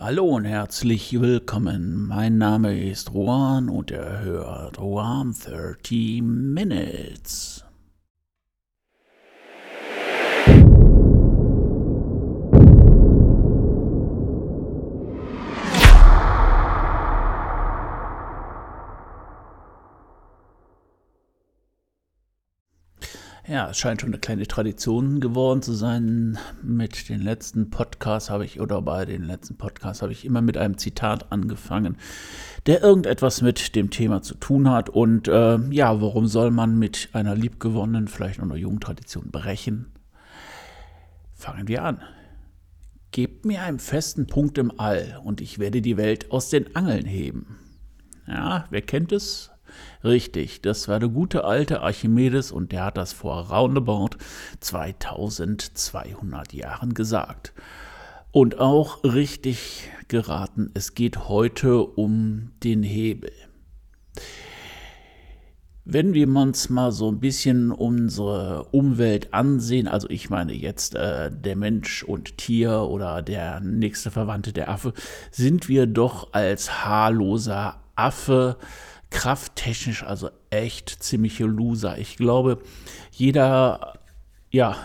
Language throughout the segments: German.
Hallo und herzlich willkommen. Mein Name ist Juan und er hört Juan 30 Minutes. Ja, es scheint schon eine kleine Tradition geworden zu sein. Mit den letzten Podcasts habe ich, oder bei den letzten Podcasts habe ich immer mit einem Zitat angefangen, der irgendetwas mit dem Thema zu tun hat. Und äh, ja, warum soll man mit einer liebgewonnenen, vielleicht noch einer jungen Tradition brechen? Fangen wir an. Gebt mir einen festen Punkt im All und ich werde die Welt aus den Angeln heben. Ja, wer kennt es? Richtig, das war der gute alte Archimedes und der hat das vor roundabout 2200 Jahren gesagt. Und auch richtig geraten, es geht heute um den Hebel. Wenn wir uns mal so ein bisschen unsere Umwelt ansehen, also ich meine jetzt äh, der Mensch und Tier oder der nächste Verwandte der Affe, sind wir doch als haarloser Affe krafttechnisch also echt ziemliche Loser. Ich glaube, jeder, ja,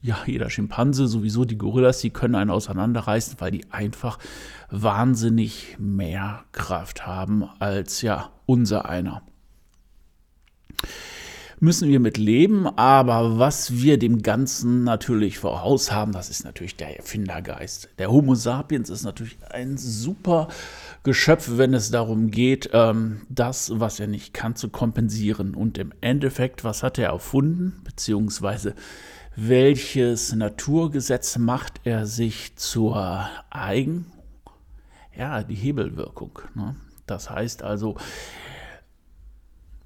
ja, jeder Schimpanse, sowieso die Gorillas, die können einen auseinanderreißen, weil die einfach wahnsinnig mehr Kraft haben als ja unser einer müssen wir mit leben, aber was wir dem Ganzen natürlich voraus haben, das ist natürlich der Erfindergeist. Der Homo sapiens ist natürlich ein super Geschöpf, wenn es darum geht, ähm, das, was er nicht kann, zu kompensieren. Und im Endeffekt, was hat er erfunden, beziehungsweise welches Naturgesetz macht er sich zur eigen? Ja, die Hebelwirkung. Ne? Das heißt also,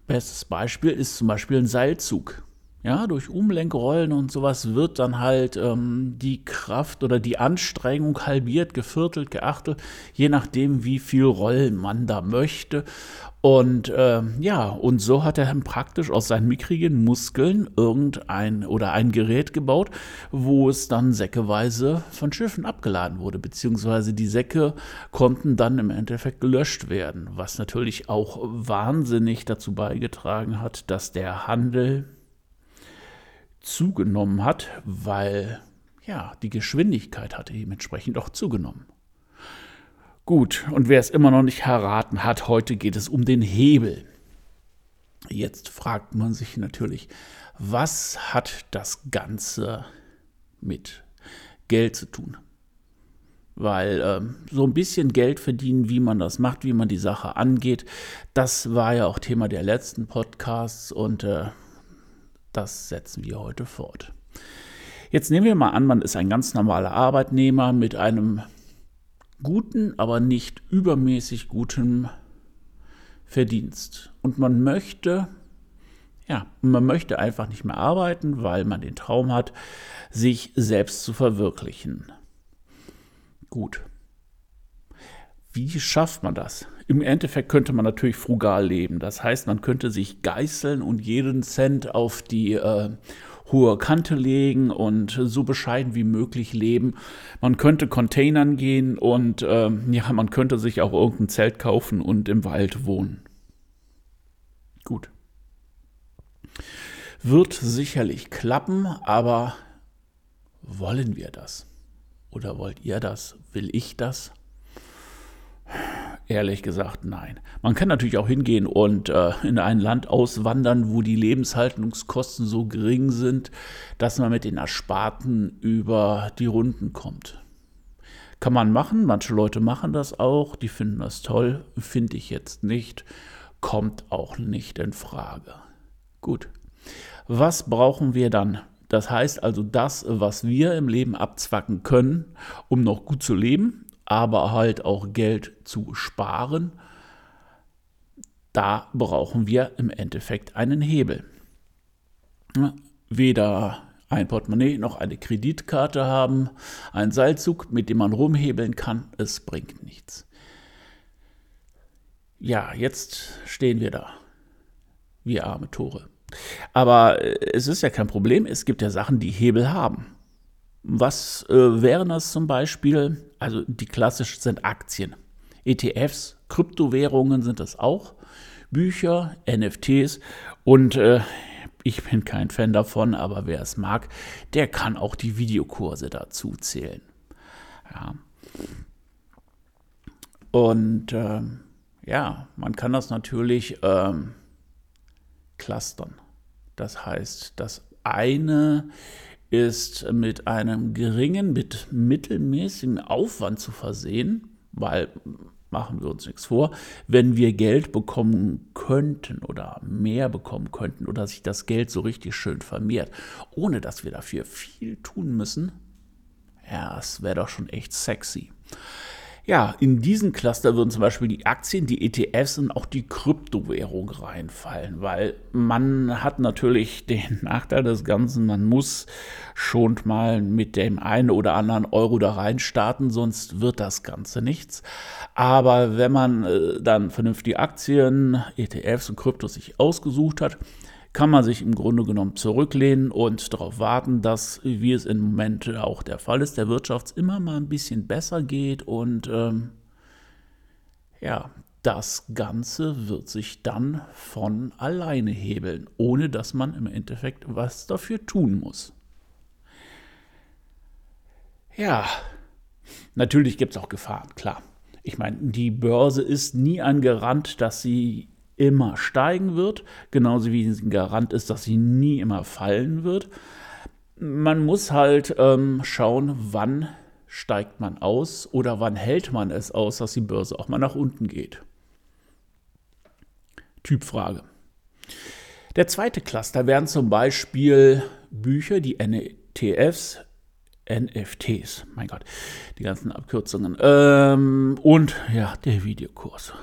Bestes Beispiel ist zum Beispiel ein Seilzug. Ja, durch Umlenkrollen und sowas wird dann halt ähm, die Kraft oder die Anstrengung halbiert, geviertelt, geachtelt, je nachdem, wie viel Rollen man da möchte. Und äh, ja, und so hat er praktisch aus seinen mickrigen Muskeln irgendein oder ein Gerät gebaut, wo es dann säckeweise von Schiffen abgeladen wurde, beziehungsweise die Säcke konnten dann im Endeffekt gelöscht werden, was natürlich auch wahnsinnig dazu beigetragen hat, dass der Handel zugenommen hat, weil ja, die Geschwindigkeit hatte dementsprechend auch zugenommen. Gut, und wer es immer noch nicht erraten hat, heute geht es um den Hebel. Jetzt fragt man sich natürlich, was hat das Ganze mit Geld zu tun? Weil ähm, so ein bisschen Geld verdienen, wie man das macht, wie man die Sache angeht, das war ja auch Thema der letzten Podcasts und äh, das setzen wir heute fort. Jetzt nehmen wir mal an, man ist ein ganz normaler Arbeitnehmer mit einem guten, aber nicht übermäßig guten Verdienst. Und man möchte, ja, man möchte einfach nicht mehr arbeiten, weil man den Traum hat, sich selbst zu verwirklichen. Gut. Wie schafft man das? Im Endeffekt könnte man natürlich frugal leben. Das heißt, man könnte sich geißeln und jeden Cent auf die äh, hohe Kante legen und so bescheiden wie möglich leben. Man könnte Containern gehen und äh, ja, man könnte sich auch irgendein Zelt kaufen und im Wald wohnen. Gut. Wird sicherlich klappen, aber wollen wir das? Oder wollt ihr das? Will ich das? Ehrlich gesagt, nein. Man kann natürlich auch hingehen und äh, in ein Land auswandern, wo die Lebenshaltungskosten so gering sind, dass man mit den Ersparten über die Runden kommt. Kann man machen, manche Leute machen das auch, die finden das toll, finde ich jetzt nicht, kommt auch nicht in Frage. Gut. Was brauchen wir dann? Das heißt also das, was wir im Leben abzwacken können, um noch gut zu leben, aber halt auch Geld zu sparen, da brauchen wir im Endeffekt einen Hebel. Weder ein Portemonnaie noch eine Kreditkarte haben, ein Seilzug, mit dem man rumhebeln kann, es bringt nichts. Ja, jetzt stehen wir da, wie arme Tore. Aber äh, es ist ja kein Problem, es gibt ja Sachen, die Hebel haben. Was äh, wären das zum Beispiel? also die klassischen sind Aktien. ETFs, Kryptowährungen sind das auch, Bücher, NFTs und äh, ich bin kein Fan davon, aber wer es mag, der kann auch die Videokurse dazu zählen. Ja. Und ähm, ja, man kann das natürlich ähm, clustern. Das heißt, das eine ist mit einem geringen, mit mittelmäßigen Aufwand zu versehen, weil machen wir uns nichts vor, wenn wir Geld bekommen könnten oder mehr bekommen könnten oder sich das Geld so richtig schön vermehrt, ohne dass wir dafür viel tun müssen, ja, es wäre doch schon echt sexy. Ja, in diesen Cluster würden zum Beispiel die Aktien, die ETFs und auch die Kryptowährung reinfallen, weil man hat natürlich den Nachteil des Ganzen, man muss schon mal mit dem einen oder anderen Euro da reinstarten, sonst wird das Ganze nichts. Aber wenn man äh, dann vernünftige Aktien, ETFs und Kryptos sich ausgesucht hat, kann man sich im Grunde genommen zurücklehnen und darauf warten, dass, wie es im Moment auch der Fall ist, der Wirtschaft immer mal ein bisschen besser geht und ähm, ja, das Ganze wird sich dann von alleine hebeln, ohne dass man im Endeffekt was dafür tun muss. Ja, natürlich gibt es auch Gefahren, klar. Ich meine, die Börse ist nie ein Garant, dass sie immer steigen wird, genauso wie es ein Garant ist, dass sie nie immer fallen wird. Man muss halt ähm, schauen, wann steigt man aus oder wann hält man es aus, dass die Börse auch mal nach unten geht. Typfrage. Der zweite Cluster wären zum Beispiel Bücher, die NETFs, NFTs, mein Gott, die ganzen Abkürzungen, ähm, und ja, der Videokurs.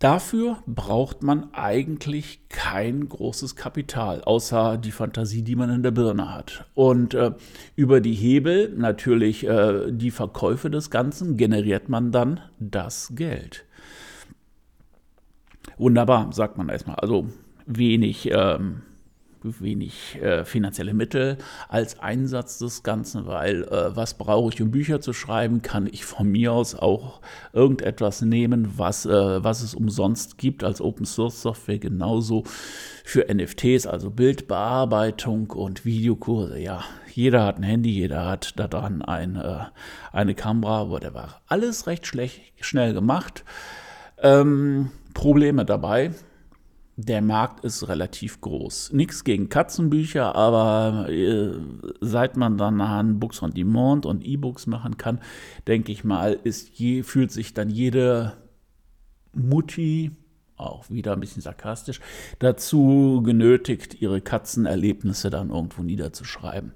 Dafür braucht man eigentlich kein großes Kapital, außer die Fantasie, die man in der Birne hat. Und äh, über die Hebel, natürlich äh, die Verkäufe des Ganzen, generiert man dann das Geld. Wunderbar, sagt man erstmal. Also wenig ähm, wenig äh, finanzielle Mittel als Einsatz des Ganzen, weil äh, was brauche ich, um Bücher zu schreiben, kann ich von mir aus auch irgendetwas nehmen, was, äh, was es umsonst gibt als Open Source Software, genauso für NFTs, also Bildbearbeitung und Videokurse. Ja, jeder hat ein Handy, jeder hat da dran ein, äh, eine Kamera, whatever. Alles recht schlecht, schnell gemacht. Ähm, Probleme dabei der Markt ist relativ groß. Nichts gegen Katzenbücher, aber äh, seit man dann an Books on Demand und E-Books machen kann, denke ich mal, ist je, fühlt sich dann jede Mutti, auch wieder ein bisschen sarkastisch, dazu genötigt, ihre Katzenerlebnisse dann irgendwo niederzuschreiben.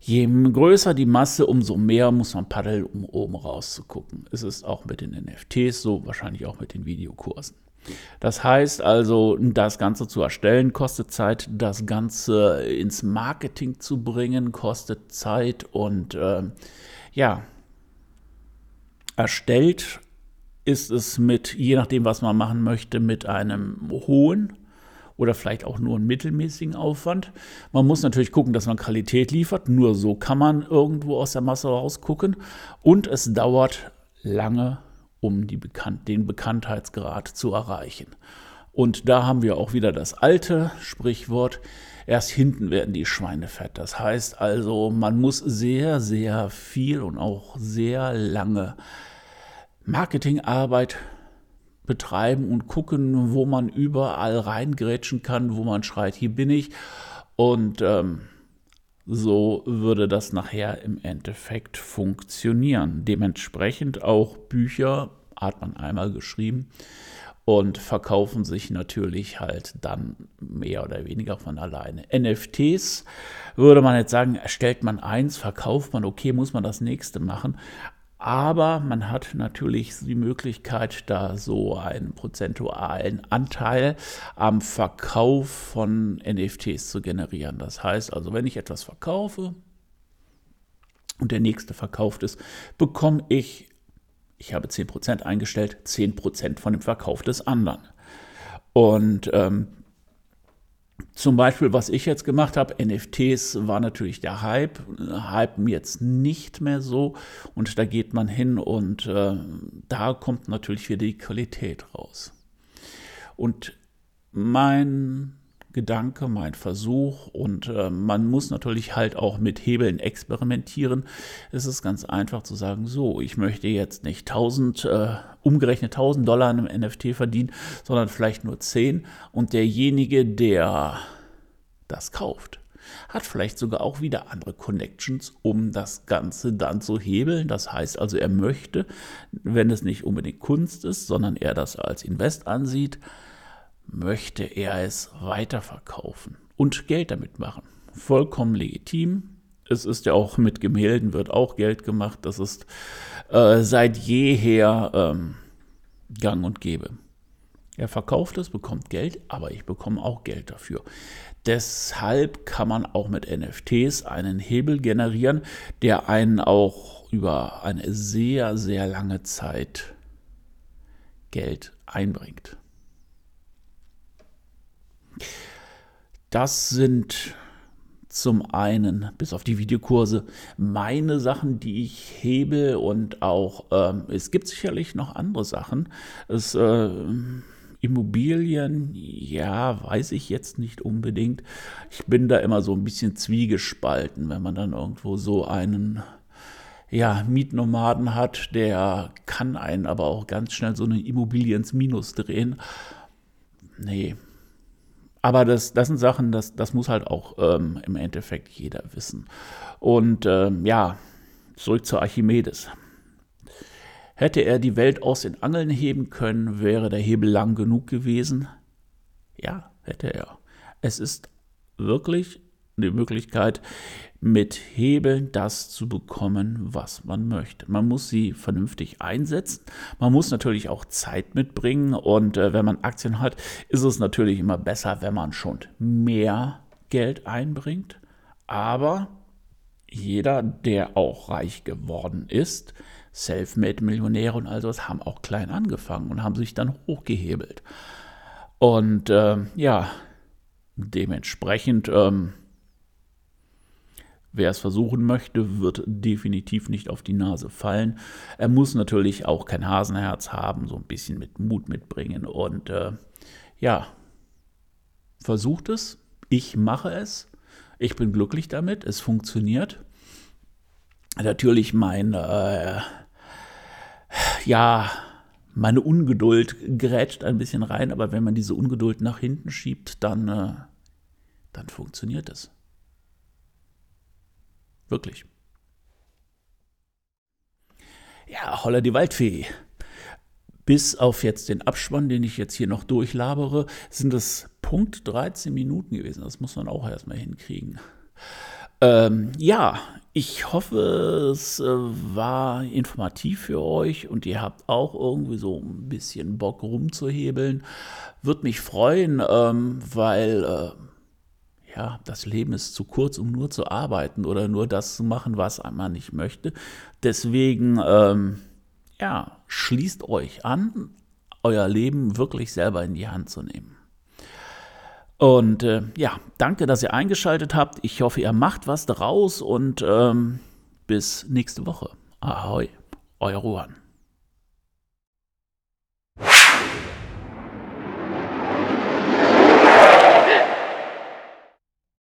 Je größer die Masse, umso mehr muss man paddeln, um oben rauszugucken. Es ist auch mit den NFTs so, wahrscheinlich auch mit den Videokursen. Das heißt also, das Ganze zu erstellen kostet Zeit, das Ganze ins Marketing zu bringen kostet Zeit und äh, ja, erstellt ist es mit, je nachdem, was man machen möchte, mit einem hohen oder vielleicht auch nur einen mittelmäßigen Aufwand. Man muss natürlich gucken, dass man Qualität liefert. Nur so kann man irgendwo aus der Masse rausgucken. Und es dauert lange um Bekannt den Bekanntheitsgrad zu erreichen. Und da haben wir auch wieder das alte Sprichwort, erst hinten werden die Schweine fett. Das heißt also, man muss sehr, sehr viel und auch sehr lange Marketingarbeit betreiben und gucken, wo man überall reingrätschen kann, wo man schreit, hier bin ich. Und ähm, so würde das nachher im Endeffekt funktionieren. Dementsprechend auch Bücher hat man einmal geschrieben und verkaufen sich natürlich halt dann mehr oder weniger von alleine. NFTs würde man jetzt sagen, erstellt man eins, verkauft man, okay, muss man das nächste machen. Aber man hat natürlich die Möglichkeit, da so einen prozentualen Anteil am Verkauf von NFTs zu generieren. Das heißt also, wenn ich etwas verkaufe und der nächste verkauft ist, bekomme ich, ich habe 10% eingestellt, 10% von dem Verkauf des anderen. Und ähm, zum Beispiel, was ich jetzt gemacht habe, NFTs war natürlich der Hype, hypen jetzt nicht mehr so und da geht man hin und äh, da kommt natürlich wieder die Qualität raus. Und mein Gedanke, mein Versuch und äh, man muss natürlich halt auch mit Hebeln experimentieren. Es ist ganz einfach zu sagen, so, ich möchte jetzt nicht 1000, äh, umgerechnet 1000 Dollar in einem NFT verdienen, sondern vielleicht nur 10 und derjenige, der das kauft, hat vielleicht sogar auch wieder andere Connections, um das Ganze dann zu hebeln. Das heißt also, er möchte, wenn es nicht unbedingt Kunst ist, sondern er das als Invest ansieht, möchte er es weiterverkaufen und Geld damit machen. Vollkommen legitim. Es ist ja auch mit Gemälden wird auch Geld gemacht. Das ist äh, seit jeher ähm, gang und gäbe. Er verkauft es, bekommt Geld, aber ich bekomme auch Geld dafür. Deshalb kann man auch mit NFTs einen Hebel generieren, der einen auch über eine sehr, sehr lange Zeit Geld einbringt. Das sind zum einen, bis auf die Videokurse, meine Sachen, die ich hebe und auch, ähm, es gibt sicherlich noch andere Sachen. Es, äh, Immobilien, ja, weiß ich jetzt nicht unbedingt. Ich bin da immer so ein bisschen zwiegespalten, wenn man dann irgendwo so einen ja, Mietnomaden hat, der kann einen aber auch ganz schnell so eine Immobilie ins Minus drehen. Nee, aber das, das sind Sachen, das, das muss halt auch ähm, im Endeffekt jeder wissen. Und ähm, ja, zurück zu Archimedes. Hätte er die Welt aus den Angeln heben können, wäre der Hebel lang genug gewesen? Ja, hätte er. Es ist wirklich die Möglichkeit, mit Hebeln das zu bekommen, was man möchte. Man muss sie vernünftig einsetzen. Man muss natürlich auch Zeit mitbringen. Und äh, wenn man Aktien hat, ist es natürlich immer besser, wenn man schon mehr Geld einbringt. Aber jeder, der auch reich geworden ist, Selfmade-Millionäre und all das, haben auch klein angefangen und haben sich dann hochgehebelt. Und äh, ja, dementsprechend ähm, Wer es versuchen möchte, wird definitiv nicht auf die Nase fallen. Er muss natürlich auch kein Hasenherz haben, so ein bisschen mit Mut mitbringen. Und äh, ja, versucht es. Ich mache es. Ich bin glücklich damit. Es funktioniert. Natürlich mein, äh, ja, meine Ungeduld grätscht ein bisschen rein, aber wenn man diese Ungeduld nach hinten schiebt, dann, äh, dann funktioniert es. Wirklich. Ja, holla die Waldfee. Bis auf jetzt den Abspann, den ich jetzt hier noch durchlabere, sind es Punkt 13 Minuten gewesen. Das muss man auch erstmal hinkriegen. Ähm, ja, ich hoffe, es äh, war informativ für euch und ihr habt auch irgendwie so ein bisschen Bock rumzuhebeln. Würde mich freuen, ähm, weil äh, ja, das Leben ist zu kurz, um nur zu arbeiten oder nur das zu machen, was man nicht möchte. Deswegen, ähm, ja, schließt euch an, euer Leben wirklich selber in die Hand zu nehmen. Und äh, ja, danke, dass ihr eingeschaltet habt. Ich hoffe, ihr macht was daraus und ähm, bis nächste Woche. Ahoi, euer Ruhan.